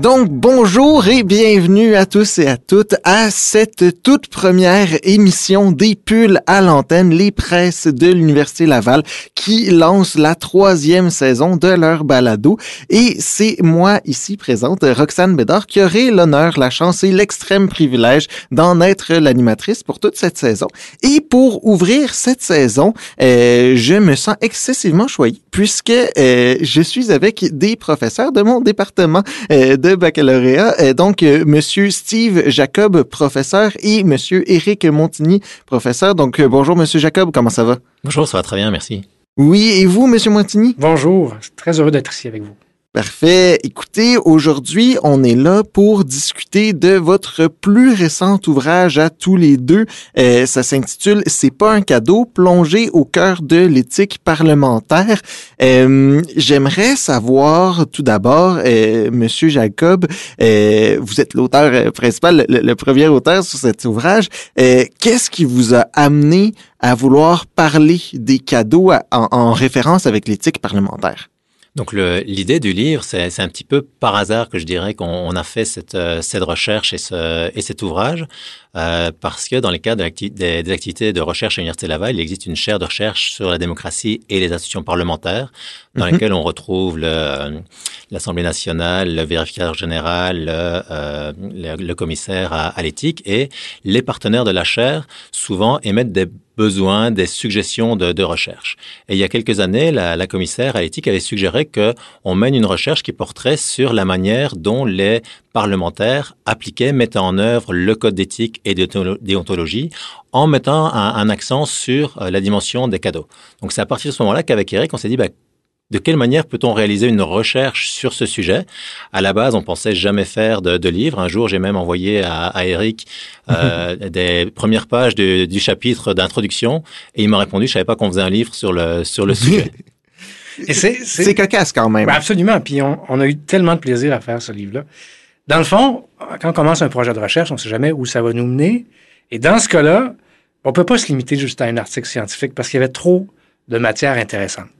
Donc bonjour et bienvenue à tous et à toutes à cette toute première émission des Pulls à l'antenne, les presses de l'Université Laval qui lance la troisième saison de leur balado. Et c'est moi ici présente, Roxane Bédard, qui aurait l'honneur, la chance et l'extrême privilège d'en être l'animatrice pour toute cette saison. Et pour ouvrir cette saison, euh, je me sens excessivement choyé puisque euh, je suis avec des professeurs de mon département euh, de baccalauréat. Euh, donc, euh, Monsieur Steve Jacob, professeur, et Monsieur Éric Montigny, professeur. Donc, euh, bonjour Monsieur Jacob, comment ça va? Bonjour, ça va très bien, merci. Oui, et vous, Monsieur Montigny? Bonjour, très heureux d'être ici avec vous. Parfait. Écoutez, aujourd'hui, on est là pour discuter de votre plus récent ouvrage à tous les deux. Euh, ça s'intitule C'est pas un cadeau, plongé au cœur de l'éthique parlementaire. Euh, J'aimerais savoir tout d'abord, euh, Monsieur Jacob, euh, vous êtes l'auteur principal, le, premier auteur sur cet ouvrage. Euh, Qu'est-ce qui vous a amené à vouloir parler des cadeaux en référence avec l'éthique parlementaire? Donc l'idée du livre, c'est un petit peu par hasard que je dirais qu'on a fait cette, euh, cette recherche et, ce, et cet ouvrage, euh, parce que dans les cadre des, des, activités de recherche à l'Université Laval, il existe une chaire de recherche sur la démocratie et les institutions parlementaires, dans mm -hmm. laquelle on retrouve l'Assemblée nationale, le vérificateur général, le, euh, le, le commissaire à, à l'éthique, et les partenaires de la chaire souvent émettent des besoins, des suggestions de, de, recherche. Et il y a quelques années, la, la commissaire à l'éthique avait suggéré qu'on mène une recherche qui porterait sur la manière dont les parlementaires appliquaient, mettaient en œuvre le code d'éthique et de déontologie en mettant un, un accent sur euh, la dimension des cadeaux. Donc c'est à partir de ce moment-là qu'avec Eric, on s'est dit, bah, de quelle manière peut-on réaliser une recherche sur ce sujet? À la base, on pensait jamais faire de, de livre. Un jour, j'ai même envoyé à, à Eric euh, des premières pages de, du chapitre d'introduction et il m'a répondu, je savais pas qu'on faisait un livre sur le sur le sujet. Et c'est cocasse quand même. Ben absolument. Puis on, on, a eu tellement de plaisir à faire ce livre-là. Dans le fond, quand on commence un projet de recherche, on ne sait jamais où ça va nous mener. Et dans ce cas-là, on peut pas se limiter juste à un article scientifique parce qu'il y avait trop de matière intéressante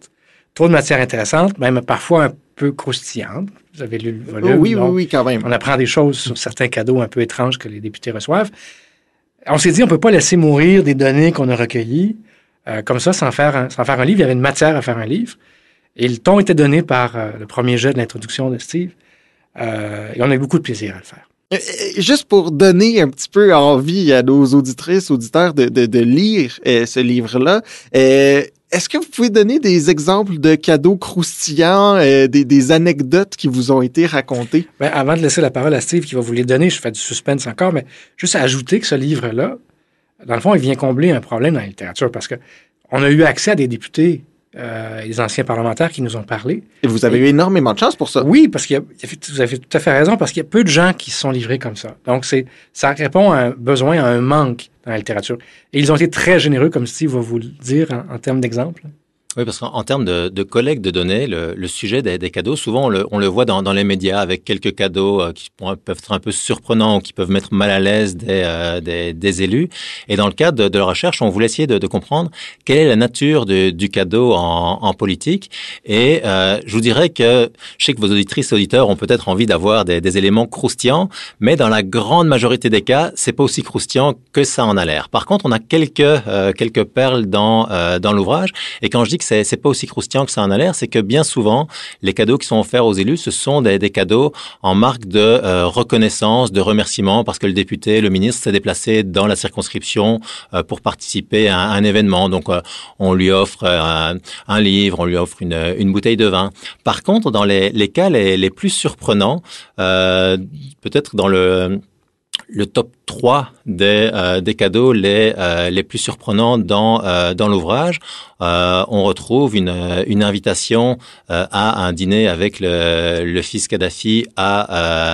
trop de matière intéressante, même parfois un peu croustillante. Vous avez lu le volume. Oh oui, oui, oui, quand même. On apprend des choses sur certains cadeaux un peu étranges que les députés reçoivent. On s'est dit, on ne peut pas laisser mourir des données qu'on a recueillies euh, comme ça sans faire, un, sans faire un livre. Il y avait une matière à faire un livre. Et le ton était donné par euh, le premier jet de l'introduction de Steve. Euh, et on a eu beaucoup de plaisir à le faire. Juste pour donner un petit peu envie à nos auditrices, auditeurs de, de, de lire euh, ce livre-là, euh, est-ce que vous pouvez donner des exemples de cadeaux croustillants, euh, des, anecdotes qui vous ont été racontées? Ben, avant de laisser la parole à Steve qui va vous les donner, je fais du suspense encore, mais juste ajouter que ce livre-là, dans le fond, il vient combler un problème dans la littérature parce que on a eu accès à des députés euh, les anciens parlementaires qui nous ont parlé. Et vous avez et, eu énormément de chance pour ça. Oui, parce qu'il vous avez tout à fait raison, parce qu'il y a peu de gens qui se sont livrés comme ça. Donc, c'est, ça répond à un besoin, à un manque dans la littérature. Et ils ont été très généreux, comme Steve va vous le dire en, en termes d'exemple. Oui, parce qu'en termes de, de, collecte de données, le, le sujet des, des, cadeaux, souvent on le, on le voit dans, dans, les médias avec quelques cadeaux euh, qui peuvent être un peu surprenants ou qui peuvent mettre mal à l'aise des, euh, des, des, élus. Et dans le cadre de, de, la recherche, on voulait essayer de, de comprendre quelle est la nature de, du cadeau en, en politique. Et euh, je vous dirais que je sais que vos auditrices et auditeurs ont peut-être envie d'avoir des, des, éléments croustillants, mais dans la grande majorité des cas, c'est pas aussi croustillant que ça en a l'air. Par contre, on a quelques, euh, quelques perles dans, euh, dans l'ouvrage. Et quand je dis que c'est, c'est pas aussi croustillant que ça en a l'air, c'est que bien souvent, les cadeaux qui sont offerts aux élus, ce sont des, cadeaux en marque de euh, reconnaissance, de remerciement, parce que le député, le ministre s'est déplacé dans la circonscription euh, pour participer à un, événement. Donc, euh, on lui offre un, livre, on lui offre une, bouteille de vin. Par contre, dans les, cas les, plus surprenants, peut-être dans le le top 3 des, euh, des cadeaux les, euh, les plus surprenants dans, euh, dans l'ouvrage. on retrouve une, une invitation à un dîner avec le, le fils Kadhafi à,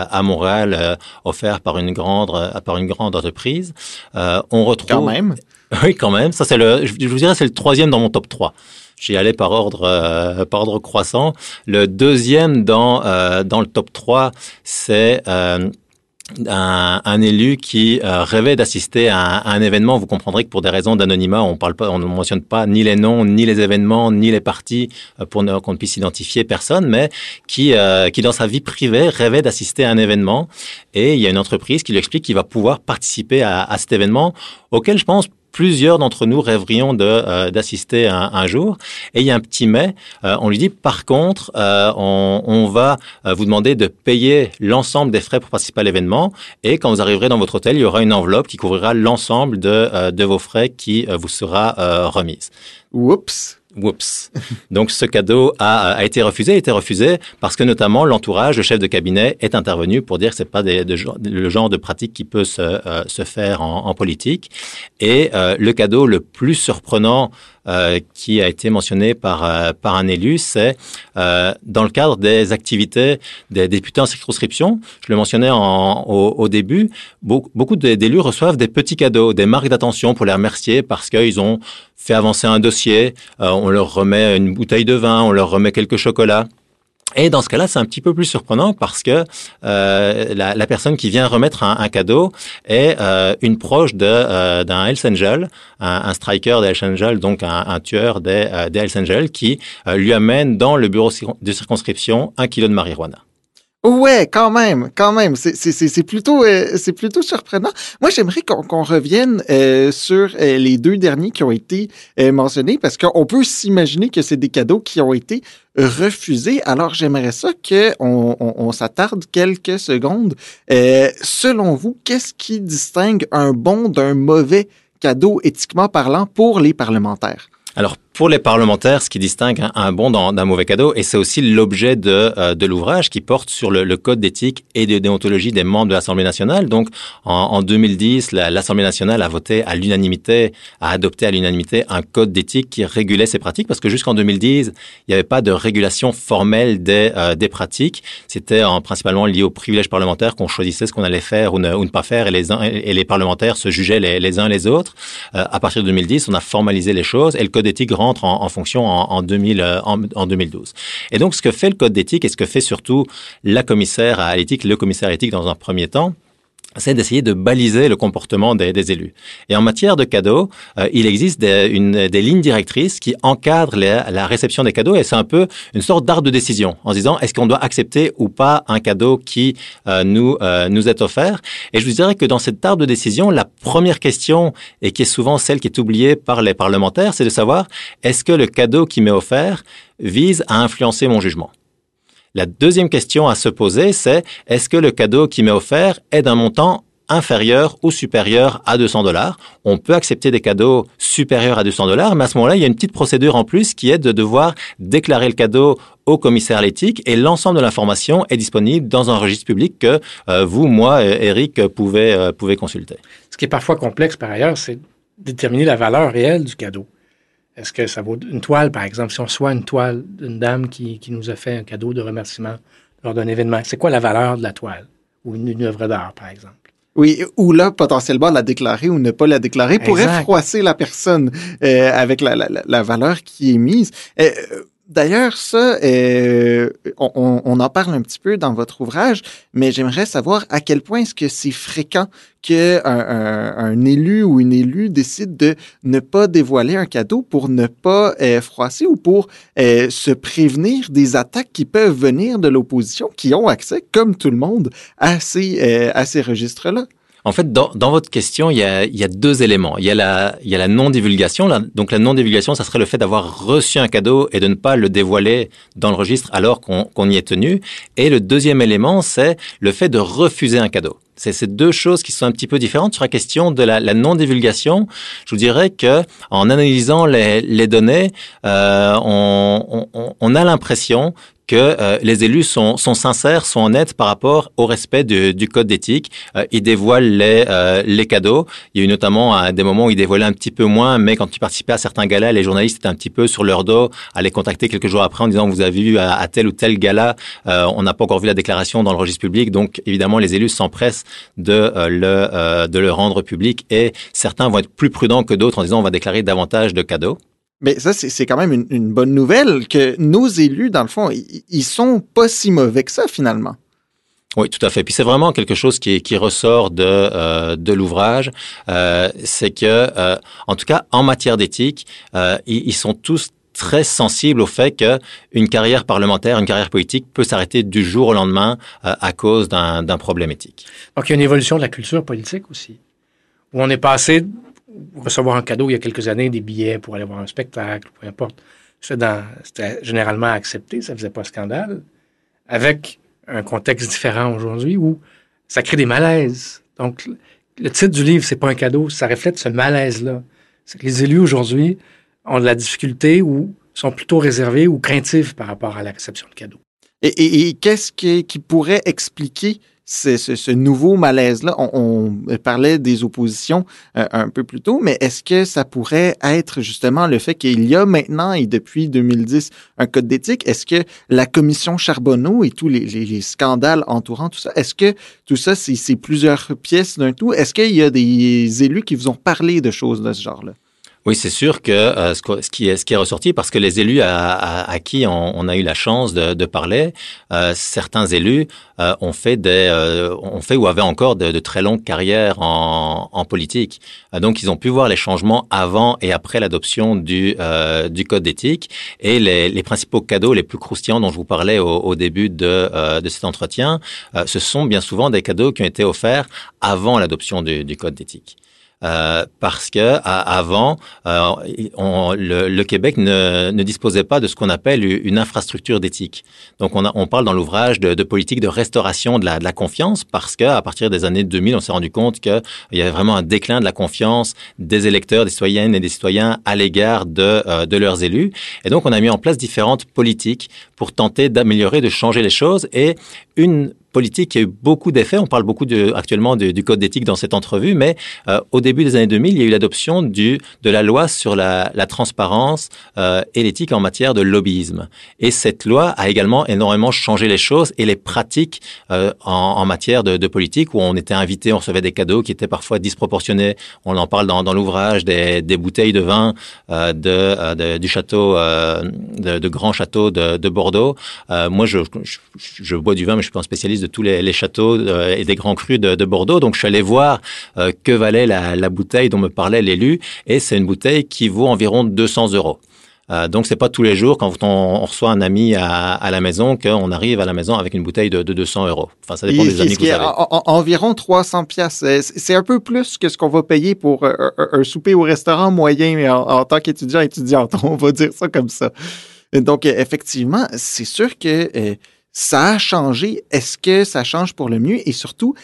à Montréal, offert par une grande, par une grande entreprise. on retrouve... Quand même Oui, quand même. Ça, c'est le, je vous dirais, c'est le troisième dans mon top 3 j'y allais par ordre euh, par ordre croissant. Le deuxième dans euh, dans le top 3, c'est euh, un, un, élu qui euh, rêvait d'assister à, un événement, vous comprendrez que pour des raisons d'anonymat, on parle pas, on ne mentionne pas ni les noms, ni les événements, ni les parties euh, pour qu'on ne puisse identifier personne, mais qui, euh, qui dans sa vie privée rêvait d'assister à un événement. Et il y a une entreprise qui lui explique qu'il va pouvoir participer à, à cet événement auquel je pense plusieurs d'entre nous rêverions euh, d'assister un, un, jour. Et il y a un petit mais. Euh, on lui dit par contre, euh, on, on, va vous demander de payer l'ensemble des frais pour participer à l'événement. Et quand vous arriverez dans votre hôtel, il y aura une enveloppe qui couvrira l'ensemble de, de vos frais qui vous sera remise. Oups. Oups. Donc ce cadeau a, a, été refusé, a été refusé parce que notamment l'entourage, le chef de cabinet est intervenu pour dire que c'est pas des, de, le genre de pratique qui peut se, euh, se faire en, en, politique. Et euh, le cadeau le plus surprenant euh, qui a été mentionné par, euh, par un élu, c'est euh, dans le cadre des activités des députés en circonscription. Je le mentionnais en, au, au, début, beaucoup, beaucoup d'élus reçoivent des petits cadeaux, des marques d'attention pour les remercier parce qu'ils ont fait avancer un dossier, euh, on leur remet une bouteille de vin, on leur remet quelques chocolats. Et dans ce cas-là, c'est un petit peu plus surprenant parce que euh, la, la, personne qui vient remettre un, un cadeau est euh, une proche euh, d'un Hells Angel, un, un striker des Hells Angel, donc un, un tueur des, euh, des Hells Angel, qui euh, lui amène dans le bureau de circonscription un kilo de marijuana. Ouais, quand même, quand même. C'est plutôt, euh, c'est plutôt surprenant. Moi, j'aimerais qu'on revienne euh, sur euh, les deux derniers qui ont été euh, mentionnés, parce qu'on peut s'imaginer que c'est des cadeaux qui ont été refusés. Alors, j'aimerais ça qu'on on, on s'attarde quelques secondes. Selon vous, qu'est-ce qui distingue un bon d'un mauvais cadeau éthiquement parlant pour les parlementaires? Alors, pour les parlementaires, ce qui distingue un, bon d'un mauvais cadeau, et c'est aussi l'objet de, euh, l'ouvrage qui porte sur le, code d'éthique et de déontologie des membres de l'Assemblée nationale. Donc, en, en 2010, l'Assemblée nationale a voté à l'unanimité, a adopté à l'unanimité un code d'éthique qui régulait ces pratiques, parce que jusqu'en 2010, il n'y avait pas de régulation formelle des, euh, pratiques. C'était principalement lié aux privilèges parlementaires qu'on choisissait ce qu'on allait faire ou ne, pas faire, et les, parlementaires se jugeaient les, les uns les autres. Euh, à partir de 2010, on a formalisé les choses, et le code d'éthique rentre en, fonction en, en, 2000, euh, 2012. Et donc, ce que fait le code d'éthique et ce que fait surtout la commissaire à l'éthique, le commissaire éthique dans un premier temps, c'est d'essayer de baliser le comportement des, élus. Et en matière de cadeaux, euh, il existe des, lignes directrices qui encadrent la réception des cadeaux et c'est un peu une sorte d'art de décision en se disant est-ce qu'on doit accepter ou pas un cadeau qui euh, nous, euh, nous est offert? Et je vous dirais que dans cette art de décision, la première question, et qui est souvent celle qui est oubliée par les parlementaires, c'est de savoir est-ce que le cadeau qui m'est offert vise à influencer mon jugement? La deuxième question à se poser, c'est est-ce que le cadeau qui m'est offert est d'un montant inférieur ou supérieur à 200 dollars? On peut accepter des cadeaux supérieurs à 200 dollars, mais à ce moment-là, il y a une petite procédure en plus qui est de devoir déclarer le cadeau au commissaire à l'éthique et l'ensemble de l'information est disponible dans un registre public que euh, vous, moi, Eric, pouvez, euh, pouvez consulter. Ce qui est parfois complexe par ailleurs, c'est déterminer la valeur réelle du cadeau. Est-ce que ça vaut une toile, par exemple? Si on reçoit une toile d'une dame qui, qui, nous a fait un cadeau de remerciement lors d'un événement, c'est quoi la valeur de la toile? Ou une, une œuvre d'art, par exemple? Oui, ou là, potentiellement la déclarer ou ne pas la déclarer pourrait exact. froisser la personne euh, avec la, la, la, valeur qui est mise. Euh, D'ailleurs, ça, euh, on, on, en parle un petit peu dans votre ouvrage, mais j'aimerais savoir à quel point est-ce que c'est fréquent qu'un un, élu ou une élue décide de ne pas dévoiler un cadeau pour ne pas euh, froisser ou pour euh, se prévenir des attaques qui peuvent venir de l'opposition, qui ont accès, comme tout le monde, à ces, euh, à ces registres-là. En fait, dans, dans, votre question, il y, a, il y a deux éléments. Il y a la, la non-divulgation. Donc, la non-divulgation, ça serait le fait d'avoir reçu un cadeau et de ne pas le dévoiler dans le registre alors qu'on qu y est tenu. Et le deuxième élément, c'est le fait de refuser un cadeau. C'est ces deux choses qui sont un petit peu différentes. Sur la question de la, la non-divulgation, je vous dirais que en analysant les, les données, euh, on, on, on, a l'impression que euh, les élus sont, sont, sincères, sont honnêtes par rapport au respect du, code d'éthique. Euh, ils dévoilent les, euh, les cadeaux. Il y a eu notamment des moments où ils dévoilaient un petit peu moins, mais quand tu participais à certains galas, les journalistes étaient un petit peu sur leur dos, à les contacter quelques jours après en disant vous avez vu à, à tel ou tel gala, euh, on n'a pas encore vu la déclaration dans le registre public. Donc évidemment, les élus s'empressent de, euh, le, de le rendre public et certains vont être plus prudents que d'autres en disant on va déclarer davantage de cadeaux. Mais ça, c'est quand même une, une, bonne nouvelle que nos élus, dans le fond, ils, sont pas si mauvais que ça, finalement. Oui, tout à fait. Puis c'est vraiment quelque chose qui, qui ressort de, euh, de l'ouvrage, euh, c'est que, euh, en tout cas, en matière d'éthique, euh, ils, ils, sont tous très sensibles au fait qu'une carrière parlementaire, une carrière politique peut s'arrêter du jour au lendemain euh, à cause d'un problème éthique. Donc il y a une évolution de la culture politique aussi, où on est passé recevoir un cadeau il y a quelques années, des billets pour aller voir un spectacle, peu importe. C'était généralement accepté, ça faisait pas scandale, avec un contexte différent aujourd'hui où ça crée des malaises. Donc, le titre du livre, c'est pas un cadeau, ça reflète ce malaise-là. C'est que les élus aujourd'hui ont de la difficulté ou sont plutôt réservés ou craintifs par rapport à la réception de cadeaux. Et, qu'est-ce qui, pourrait expliquer ce, ce, nouveau malaise-là? On, on, parlait des oppositions euh, un peu plus tôt, mais est-ce que ça pourrait être justement le fait qu'il y a maintenant et depuis 2010 un code d'éthique? Est-ce que la commission Charbonneau et tous les, les, les scandales entourant tout ça, est-ce que tout ça, c'est plusieurs pièces d'un tout? Est-ce qu'il y a des élus qui vous ont parlé de choses de ce genre-là? Oui, c'est sûr que euh, ce, qui est, ce qui est ressorti, parce que les élus à, à, à qui on, on, a eu la chance de, de parler, euh, certains élus euh, ont fait des, euh, ont fait ou avaient encore de, de très longues carrières en, en politique. Euh, donc, ils ont pu voir les changements avant et après l'adoption du, du code d'éthique. Et les, les, principaux cadeaux les plus croustillants dont je vous parlais au, au début de, de cet entretien, ce sont bien souvent des cadeaux qui ont été offerts avant l'adoption du, du code d'éthique. Euh, parce que avant, euh, le, Québec ne, disposait pas de ce qu'on appelle une infrastructure d'éthique. Donc, on, parle dans l'ouvrage de, politique de restauration de la, de la confiance, parce que à partir des années 2000, on s'est rendu compte qu'il y avait vraiment un déclin de la confiance des électeurs, des citoyennes et des citoyens à l'égard de, euh, de leurs élus. Et donc, on a mis en place différentes politiques pour tenter d'améliorer, de changer les choses. Et une politique qui a eu beaucoup d'effets. On parle beaucoup de, actuellement de, du code d'éthique dans cette entrevue, mais euh, au début des années 2000, il y a eu l'adoption de la loi sur la, la transparence euh, et l'éthique en matière de lobbyisme. Et cette loi a également énormément changé les choses et les pratiques euh, en, en, matière de, de, politique, où on était invité, on recevait des cadeaux qui étaient parfois disproportionnés. On en parle dans, dans l'ouvrage des, des, bouteilles de vin euh, de, euh, de, du château, euh, de, grand château de, de Bordeaux. moi, je, je, je, bois du vin, mais je suis pas un spécialiste de tous les, les châteaux euh, et des grands crus de, de, Bordeaux. Donc, je suis allé voir euh, que valait la, la, bouteille dont me parlait l'élu. Et c'est une bouteille qui vaut environ 200 euros. Euh, donc, c'est pas tous les jours quand on, on reçoit un ami à, à la maison qu'on arrive à la maison avec une bouteille de, de 200 euros. Enfin, ça dépend Et des amis que vous avez. En, environ 300 pièces. C'est un peu plus que ce qu'on va payer pour un, souper au restaurant moyen en, en tant qu'étudiant étudiante. On va dire ça comme ça. Donc, effectivement, c'est sûr que euh, ça a changé. Est-ce que ça change pour le mieux? Et surtout,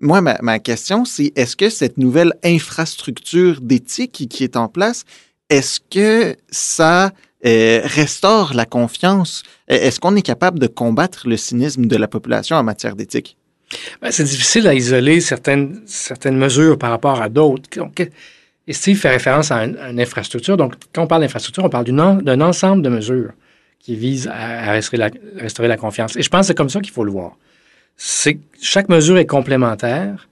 moi, ma, question, c'est est-ce que cette nouvelle infrastructure d'éthique qui, est en place, est-ce que ça euh, restaure la confiance? Est-ce qu'on est capable de combattre le cynisme de la population en matière d'éthique? Ben, c'est difficile à isoler certaines, certaines mesures par rapport à d'autres. Et Steve fait référence à, une infrastructure. Donc, quand on parle d'infrastructure, on parle d'un ensemble de mesures qui vise à, restaurer, la, confiance. Et je pense que c'est comme ça qu'il faut le voir. C'est chaque mesure est complémentaire.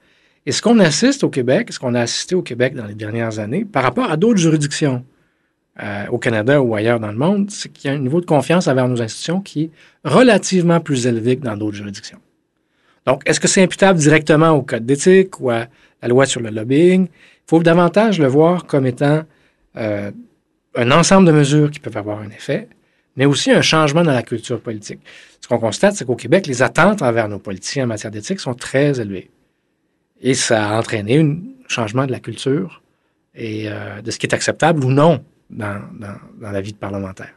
Et ce qu'on assiste au Québec, ce qu'on a assisté au Québec dans les dernières années, par rapport à d'autres juridictions euh, au Canada ou ailleurs dans le monde, c'est qu'il y a un niveau de confiance envers nos institutions qui est relativement plus élevé que dans d'autres juridictions. Donc, est-ce que c'est imputable directement au code d'éthique ou à la loi sur le lobbying? Il faut davantage le voir comme étant euh, un ensemble de mesures qui peuvent avoir un effet, mais aussi un changement dans la culture politique. Ce qu'on constate, c'est qu'au Québec, les attentes envers nos politiciens en matière d'éthique sont très élevées. Et ça a entraîné un changement de la culture et euh, de ce qui est acceptable ou non dans, dans, dans la vie de parlementaire.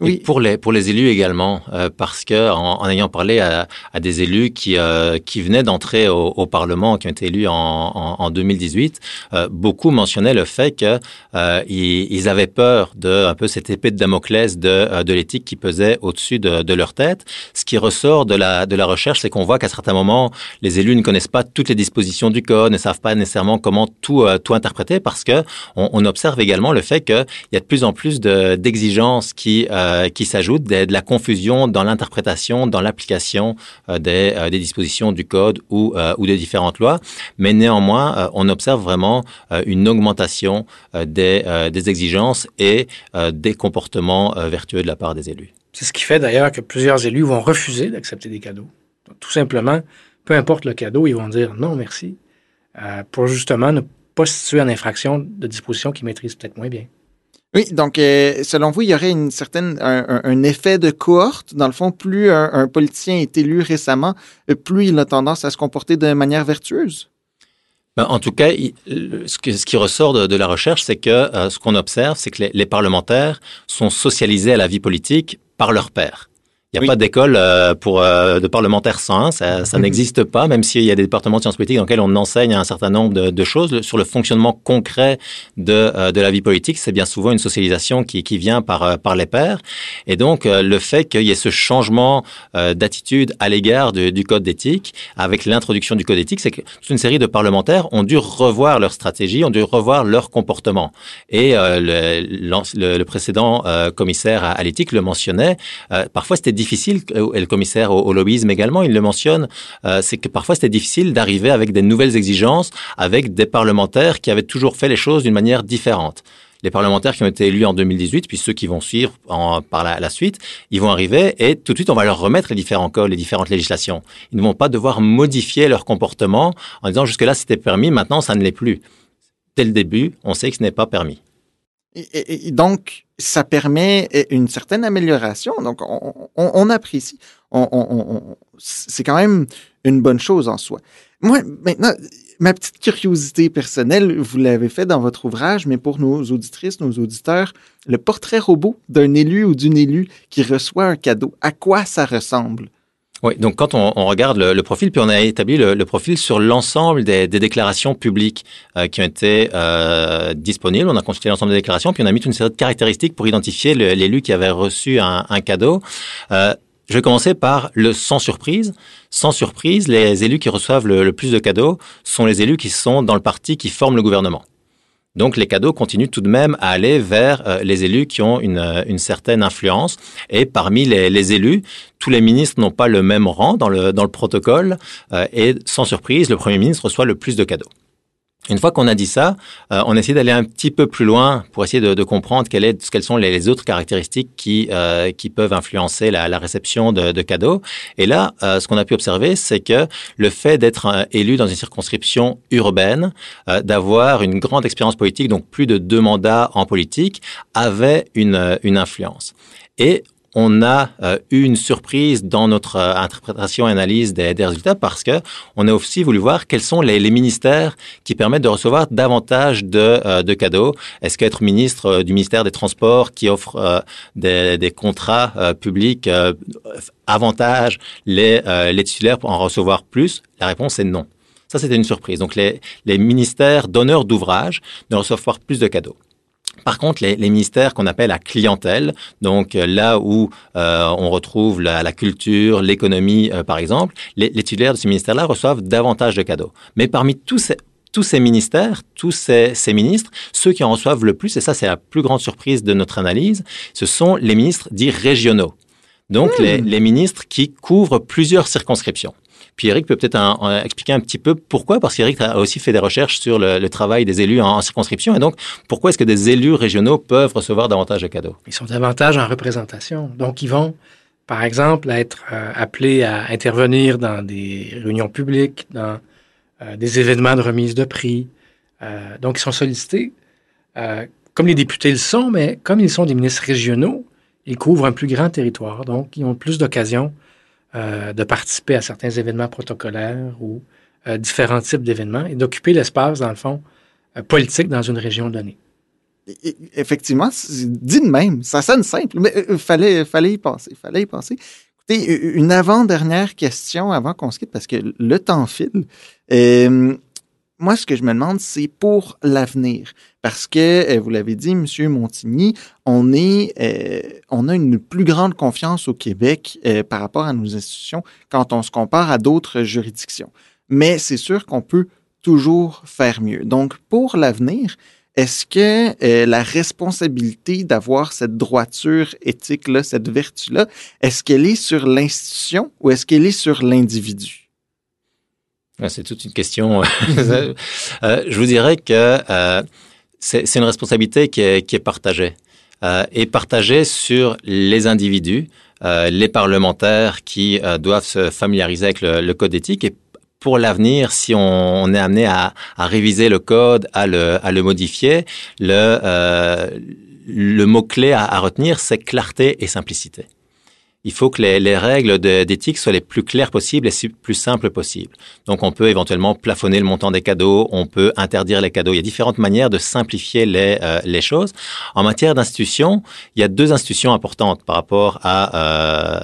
Oui. Et pour les pour les élus également, euh, parce que en, en, ayant parlé à, à des élus qui euh, qui venaient d'entrer au, au, Parlement, qui ont été élus en, en, en 2018, euh, beaucoup mentionnaient le fait que euh, ils, ils, avaient peur de un peu cette épée de Damoclès de euh, de l'éthique qui pesait au-dessus de, de, leur tête. Ce qui ressort de la de la recherche, c'est qu'on voit qu'à certains moments, les élus ne connaissent pas toutes les dispositions du code, ne savent pas nécessairement comment tout tout interpréter, parce que on, on observe également le fait qu'il y a de plus en plus d'exigences qui euh, qui s'ajoute de, la confusion dans l'interprétation, dans l'application euh, des, euh, des, dispositions du code ou, des différentes lois. Mais néanmoins, on observe vraiment une augmentation des, exigences et des comportements vertueux de la part des élus. C'est ce qui fait d'ailleurs que plusieurs élus vont refuser d'accepter des cadeaux. tout simplement, peu importe le cadeau, ils vont dire non, merci, pour justement ne pas situer en infraction de dispositions qu'ils maîtrisent peut-être moins bien. Oui, donc euh, selon vous, il y aurait un, effet de cohorte. Dans le fond, plus un, politicien est élu récemment, euh, plus il a tendance à se comporter de manière vertueuse? Ben, en tout cas, ce, qui ressort de, la recherche, c'est que ce qu'on observe, c'est que les, parlementaires sont socialisés à la vie politique par leur père. Il n'y a pas d'école euh, pour euh, de parlementaires sans, ça, ça n'existe pas, même s'il y a des départements de sciences politiques dans lesquels on enseigne un certain nombre de, de choses sur le fonctionnement concret de, euh, de la vie politique. C'est bien souvent une socialisation qui, qui vient par, par les pairs. Et donc, le fait qu'il y ait ce changement d'attitude à l'égard du code d'éthique, avec l'introduction du code d'éthique, c'est que toute une série de parlementaires ont dû revoir leur stratégie, ont dû revoir leur comportement. Et le, le, le, précédent commissaire à, à l'éthique le mentionnait. parfois, c'était difficile, euh, et le commissaire au, lobbyisme également, il le mentionne, euh, c'est que parfois c'était difficile d'arriver avec des nouvelles exigences, avec des parlementaires qui avaient toujours fait les choses d'une manière différente les parlementaires qui ont été élus en 2018, puis ceux qui vont suivre par la, suite, ils vont arriver et tout de suite, on va leur remettre les différents codes, les différentes législations. Ils ne vont pas devoir modifier leur comportement en disant jusque-là c'était permis, maintenant ça ne l'est plus. Dès le début, on sait que ce n'est pas permis. Et, donc, ça permet une certaine amélioration. Donc, on, apprécie. c'est quand même une bonne chose en soi. Moi, maintenant, ma petite curiosité personnelle, vous l'avez fait dans votre ouvrage, mais pour nos auditrices, nos auditeurs, le portrait robot d'un élu ou d'une élue qui reçoit un cadeau, à quoi ça ressemble? Oui, donc quand on, on regarde le, le, profil, puis on a établi le, le profil sur l'ensemble des, des, déclarations publiques euh, qui ont été euh, disponibles. On a consulté l'ensemble des déclarations, puis on a mis une série de caractéristiques pour identifier l'élu qui avait reçu un, un cadeau. Euh, je vais commencer par le sans surprise. Sans surprise, les élus qui reçoivent le, le plus de cadeaux sont les élus qui sont dans le parti qui forme le gouvernement. Donc les cadeaux continuent tout de même à aller vers euh, les élus qui ont une, euh, une certaine influence. Et parmi les, les élus, tous les ministres n'ont pas le même rang dans le, protocole. Euh, et sans surprise, le Premier ministre reçoit le plus de cadeaux. Une fois qu'on a dit ça, euh, on essaie d'aller un petit peu plus loin pour essayer de, comprendre quelles sont les, autres caractéristiques qui, euh, peuvent influencer la, réception de, de, cadeaux. Et là, euh, ce qu'on a pu observer, c'est que le fait d'être élu dans une circonscription urbaine, d'avoir une grande expérience politique, donc plus de deux mandats en politique, avait une, une influence. Et on a euh, eu une surprise dans notre euh, interprétation et analyse des, résultats parce que on a aussi voulu voir quels sont les, ministères qui permettent de recevoir davantage de, euh, cadeaux. Est-ce qu'être ministre du ministère des Transports qui offre des, contrats publics avantage les, les titulaires pour en recevoir plus? La réponse est non. Ça, c'était une surprise. Donc, les, ministères donneurs d'ouvrages ne pas plus de cadeaux. Par contre, les, ministères qu'on appelle à clientèle, donc euh, là où euh, on retrouve la, culture, l'économie, euh, par exemple, les, titulaires de ces ministères-là reçoivent davantage de cadeaux. Mais parmi tous ces, tous ces ministères, tous ces, ministres, ceux qui en reçoivent le plus, et ça c'est la plus grande surprise de notre analyse, ce sont les ministres dits régionaux. Donc hmm. les ministres qui couvrent plusieurs circonscriptions. Puis Eric peut peut-être expliquer un petit peu pourquoi, parce qu'Eric a aussi fait des recherches sur le, travail des élus en, circonscription. Et donc, pourquoi est-ce que des élus régionaux peuvent recevoir davantage de cadeaux? Ils sont davantage en représentation. Donc, ils vont, par exemple, être euh, appelés à intervenir dans des réunions publiques, dans euh, des événements de remise de prix. Euh, donc, ils sont sollicités, comme les députés le sont, mais comme ils sont des ministres régionaux, ils couvrent un plus grand territoire. Donc, ils ont plus d'occasions euh, de participer à certains événements protocolaires ou euh, différents types d'événements et d'occuper l'espace, dans le fond, euh, politique dans une région donnée. Effectivement, dit de même, ça sonne simple, mais il fallait, fallait y penser. Fallait y penser. Écoutez, une avant-dernière question avant qu'on se quitte, parce que le temps file moi, ce que je me demande, c'est pour l'avenir. Parce que, euh, vous l'avez dit, Monsieur Montigny, euh, on a une plus grande confiance au Québec euh, par rapport à nos institutions quand on se compare à d'autres juridictions. Mais c'est sûr qu'on peut toujours faire mieux. Donc, pour l'avenir, est-ce que la responsabilité d'avoir cette droiture éthique-là, cette vertu-là, est-ce qu'elle est sur l'institution ou est-ce qu'elle est sur l'individu? C'est toute une question. Je vous dirais que c'est une responsabilité qui est, qui est partagée. Euh, et partagée sur les individus, les parlementaires qui doivent se familiariser avec le, code d'éthique et pour l'avenir, si on, est amené à, réviser le code, à le, à le modifier, le, le mot-clé à retenir, c'est clarté et simplicité il faut que les, règles d'éthique soient les plus claires possibles et les plus simples possibles. Donc, on peut éventuellement plafonner le montant des cadeaux, on peut interdire les cadeaux. Il y a différentes manières de simplifier les, euh, choses. En matière d'institutions, il y a deux institutions importantes par rapport à, euh,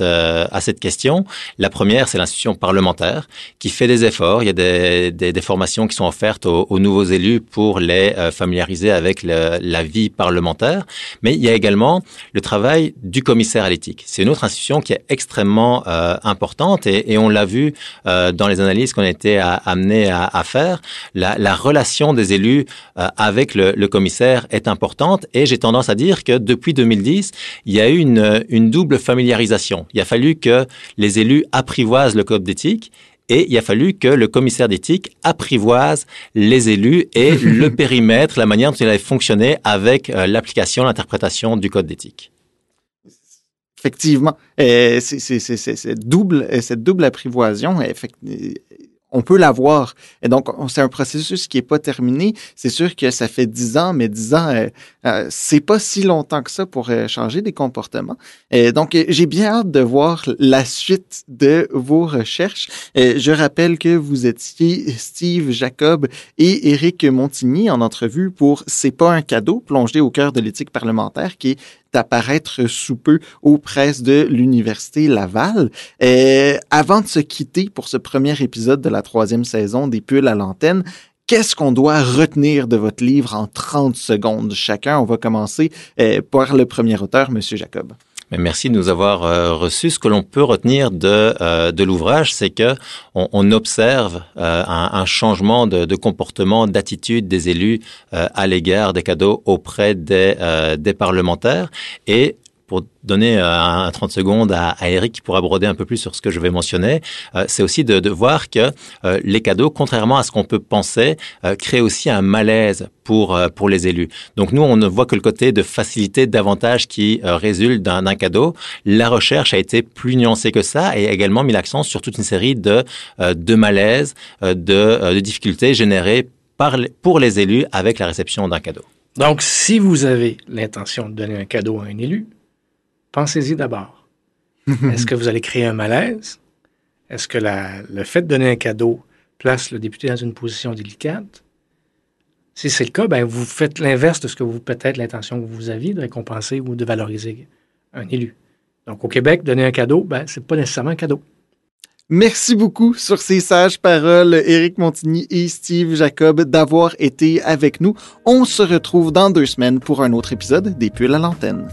euh, à cette question. La première, c'est l'institution parlementaire qui fait des efforts. Il y a des, formations qui sont offertes aux, nouveaux élus pour les familiariser avec la vie parlementaire. Mais il y a également le travail du commissaire à l'éthique c'est une autre institution qui est extrêmement euh, importante et, on l'a vu euh, dans les analyses qu'on a été amenés à, faire. La, relation des élus euh, avec le, commissaire est importante et j'ai tendance à dire que depuis 2010, il y a eu une, une double familiarisation. Il a fallu que les élus apprivoisent le code d'éthique et il a fallu que le commissaire d'éthique apprivoise les élus et le périmètre, la manière dont il avait fonctionné avec l'application, l'interprétation du code d'éthique effectivement, euh, c'est double, euh, cette double apprivoision, on peut l'avoir. Et donc, c'est un processus qui est pas terminé. C'est sûr que ça fait dix ans, mais dix ans, euh, euh, c'est pas si longtemps que ça pour euh, changer des comportements. Et donc, j'ai bien hâte de voir la suite de vos recherches. je rappelle que vous étiez Steve Jacob et Éric Montigny en entrevue pour C'est pas un cadeau, plongé au cœur de l'éthique parlementaire, qui est apparaître sous peu aux presses de l'Université Laval. Et avant de se quitter pour ce premier épisode de la troisième saison des Pulls à l'antenne, Qu'est-ce qu'on doit retenir de votre livre en 30 secondes chacun? On va commencer euh, par le premier auteur, Monsieur Jacob. Merci de nous avoir euh, reçus. Ce que l'on peut retenir de, euh, de l'ouvrage, c'est que on, observe un, changement de, de comportement, d'attitude des élus à l'égard des cadeaux auprès des, des parlementaires et donner euh, un 30 secondes à, Eric pour aborder un peu plus sur ce que je vais mentionner, euh, c'est aussi de, voir que euh, les cadeaux, contrairement à ce qu'on peut penser, créent aussi un malaise pour pour les élus. Donc nous, on ne voit que le côté de facilité, d'avantage qui résulte d'un cadeau. La recherche a été plus nuancée que ça et a également mis l'accent sur toute une série de de malaises, de, de difficultés générées par, pour les élus avec la réception d'un cadeau. Donc, si vous avez l'intention de donner un cadeau à un élu, pensez-y d'abord. Est-ce que vous allez créer un malaise? Est-ce que le fait de donner un cadeau place le député dans une position délicate? Si c'est le cas, ben, vous faites l'inverse de ce que vous peut-être l'intention que vous aviez de récompenser ou de valoriser un élu. Donc, au Québec, donner un cadeau, ben, c'est pas nécessairement un cadeau. Merci beaucoup sur ces sages paroles, Éric Montigny et Steve Jacob, d'avoir été avec nous. On se retrouve dans deux semaines pour un autre épisode des Pulls à l'antenne.